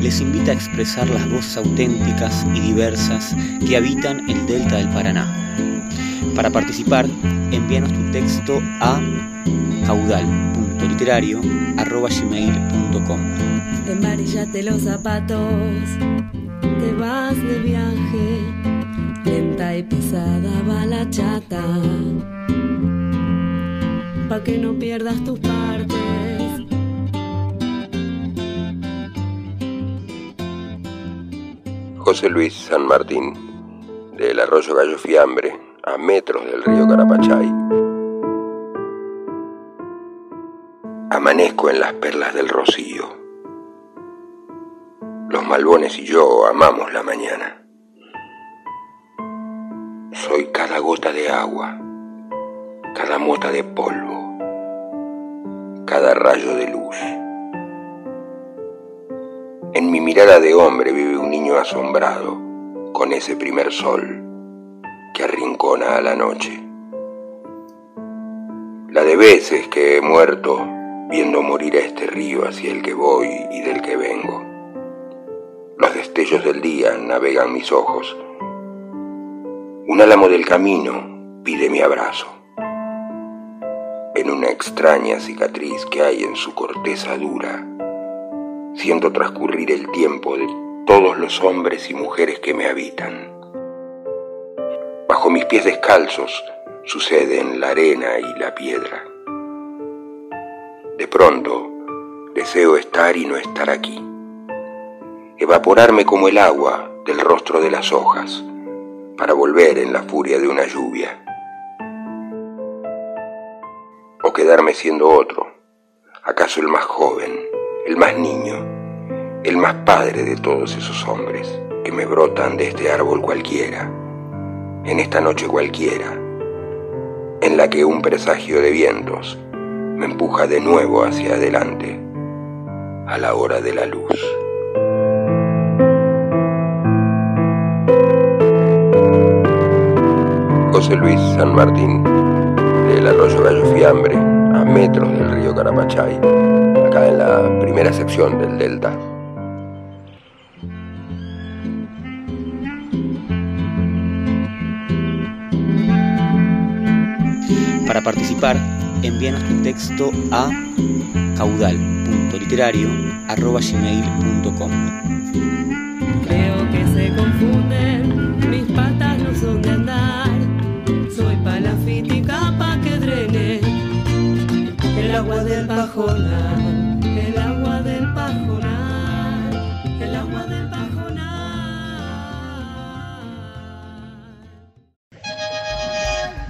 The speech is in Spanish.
les invita a expresar las voces auténticas y diversas que habitan el delta del Paraná. Para participar, envíanos tu texto a caudal.literario.gmail.com Embarillate los zapatos, te vas de viaje, lenta y pesada va la chata, pa' que no pierdas tus partes. José Luis San Martín, del arroyo Gallo Fiambre, a metros del río Carapachay. Amanezco en las perlas del rocío. Los malbones y yo amamos la mañana. Soy cada gota de agua, cada mota de polvo, cada rayo de luz. En mi mirada de hombre vive asombrado con ese primer sol que arrincona a la noche. La de veces que he muerto viendo morir a este río hacia el que voy y del que vengo. Los destellos del día navegan mis ojos. Un álamo del camino pide mi abrazo. En una extraña cicatriz que hay en su corteza dura, siento transcurrir el tiempo de todos los hombres y mujeres que me habitan. Bajo mis pies descalzos suceden la arena y la piedra. De pronto deseo estar y no estar aquí, evaporarme como el agua del rostro de las hojas para volver en la furia de una lluvia, o quedarme siendo otro, acaso el más joven, el más niño, el más padre de todos esos hombres que me brotan de este árbol cualquiera, en esta noche cualquiera, en la que un presagio de vientos me empuja de nuevo hacia adelante, a la hora de la luz. José Luis San Martín, del arroyo Gallo Fiambre, a metros del río Carapachay, acá en la primera sección del Delta. Para participar, envíanos tu texto a caudal.literario.gmail.com Creo que se confunden, mis patas no son de andar. Soy palafítica pa' que drene el agua del pajonal,